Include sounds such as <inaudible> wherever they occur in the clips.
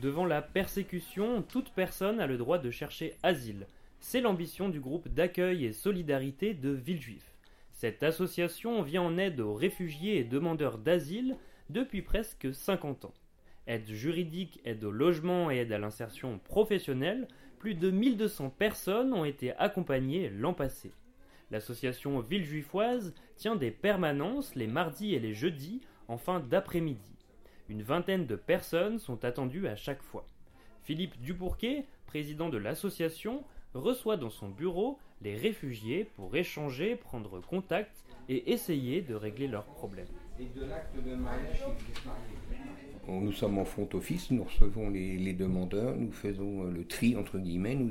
Devant la persécution, toute personne a le droit de chercher asile. C'est l'ambition du groupe d'accueil et solidarité de Villejuif. Cette association vient en aide aux réfugiés et demandeurs d'asile depuis presque 50 ans. Aide juridique, aide au logement et aide à l'insertion professionnelle, plus de 1200 personnes ont été accompagnées l'an passé. L'association Villejuifoise tient des permanences les mardis et les jeudis en fin d'après-midi. Une vingtaine de personnes sont attendues à chaque fois. Philippe Dupourquet, président de l'association, reçoit dans son bureau les réfugiés pour échanger, prendre contact et essayer de régler leurs problèmes. Nous sommes en front office, nous recevons les, demandeurs, nous faisons euh, le tri entre guillemets, nous,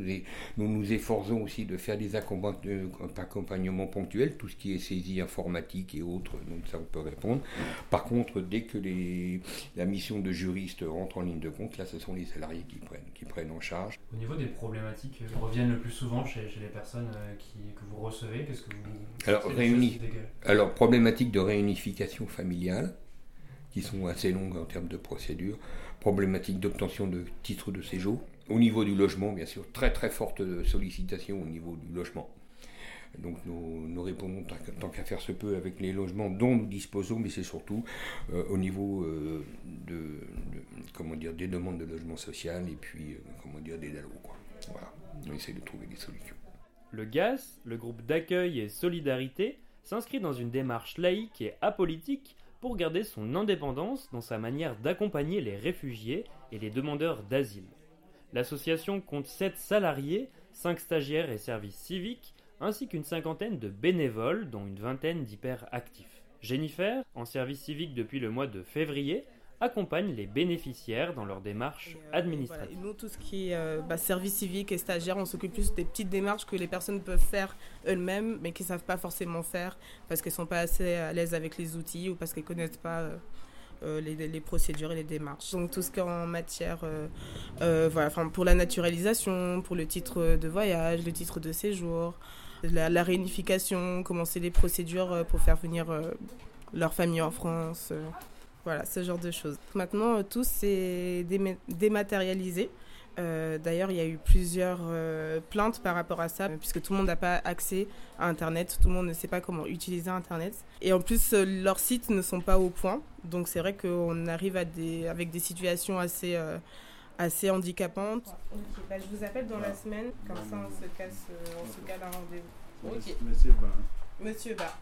nous nous efforçons aussi de faire des euh, accompagnements ponctuels, tout ce qui est saisie informatique et autres, donc ça on peut répondre. Par contre, dès que les, la mission de juriste rentre en ligne de compte, là ce sont les salariés qui prennent, qui prennent en charge. Au niveau des problématiques qui euh, reviennent le plus souvent chez, les personnes qui, que vous recevez, qu'est-ce que vous... Alors, réuni... Alors problématique de réunification familiale qui sont assez longues en termes de procédure, problématique d'obtention de titres de séjour. Au niveau du logement, bien sûr, très très forte sollicitation au niveau du logement. Donc nous, répondons tant qu'à faire se peut avec les logements dont nous disposons, mais c'est surtout euh, au niveau euh, de, comment dire, des demandes de logement social et puis euh, comment dire, des DALO. Voilà, on essaie de trouver des solutions. Le GAS, le groupe d'accueil et solidarité, s'inscrit dans une démarche laïque et apolitique pour garder son indépendance dans sa manière d'accompagner les réfugiés et les demandeurs d'asile. L'association compte 7 salariés, 5 stagiaires et services civiques, ainsi qu'une cinquantaine de bénévoles, dont une vingtaine d'hyperactifs. Jennifer, en service civique depuis le mois de février, accompagne les bénéficiaires dans leur démarche euh, administrative. nous, tout ce qui est euh, bah, service civique et stagiaire, on s'occupe plus des petites démarches que les personnes peuvent faire elles-mêmes, mais qui ne savent pas forcément faire parce qu'elles ne sont pas assez à l'aise avec les outils ou parce qu'elles ne connaissent pas euh, les, procédures et les démarches. Donc tout ce qui est en matière, voilà, pour la naturalisation, pour le titre de voyage, le titre de séjour, la, la réunification, commencer les procédures pour faire venir leur famille en France. Voilà, ce genre de choses. Maintenant, euh, tout s'est dématérialisé. Euh, d'ailleurs, il y a eu plusieurs euh, plaintes par rapport à ça, puisque tout le monde n'a pas accès à Internet, tout le monde ne sait pas comment utiliser Internet. Et en plus, leurs sites ne sont pas au point. Donc c'est vrai qu'on arrive à des, avec des situations assez, assez handicapantes. Bah, je vous appelle dans la semaine, comme ça on se, casse, on se cale un rendez-vous. Monsieur Ba. Monsieur Ba.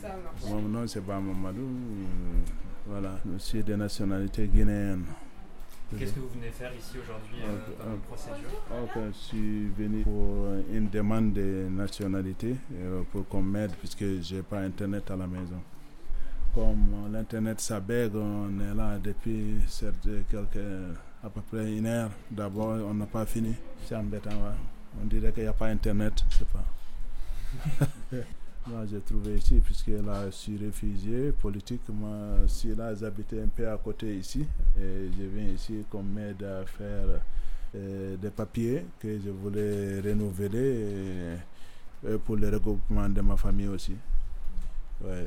Ça marche. Mon nom c'est Ba Mamadou. Voilà, monsieur de nationalité guinéenne. Qu'est-ce que vous venez faire ici aujourd'hui euh, dans procédure Je suis venu pour une demande de nationalité euh, pour qu'on m'aide puisque je n'ai pas Internet à la maison. Comme l'Internet s'abègue, on est là depuis quelques, à peu près une heure. D'abord, on n'a pas fini. C'est embêtant. On dirait qu'il n'y a pas Internet. Je sais pas. <laughs> Moi, j'ai trouvé ici, puisque là, je suis réfugié politique. Moi, si là, j'habitais un peu à côté ici, et je viens ici comme m'aide à faire euh, des papiers que je voulais renouveler pour le regroupement de ma famille aussi. Ouais,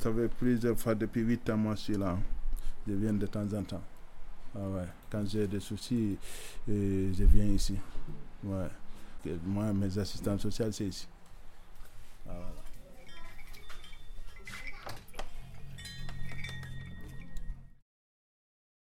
Ça fait plusieurs fois, depuis 8 ans, moi, je suis là. Je viens de temps en temps. Ah ouais. Quand j'ai des soucis, je viens ici. Ouais. Moi, mes assistants sociaux, c'est ici.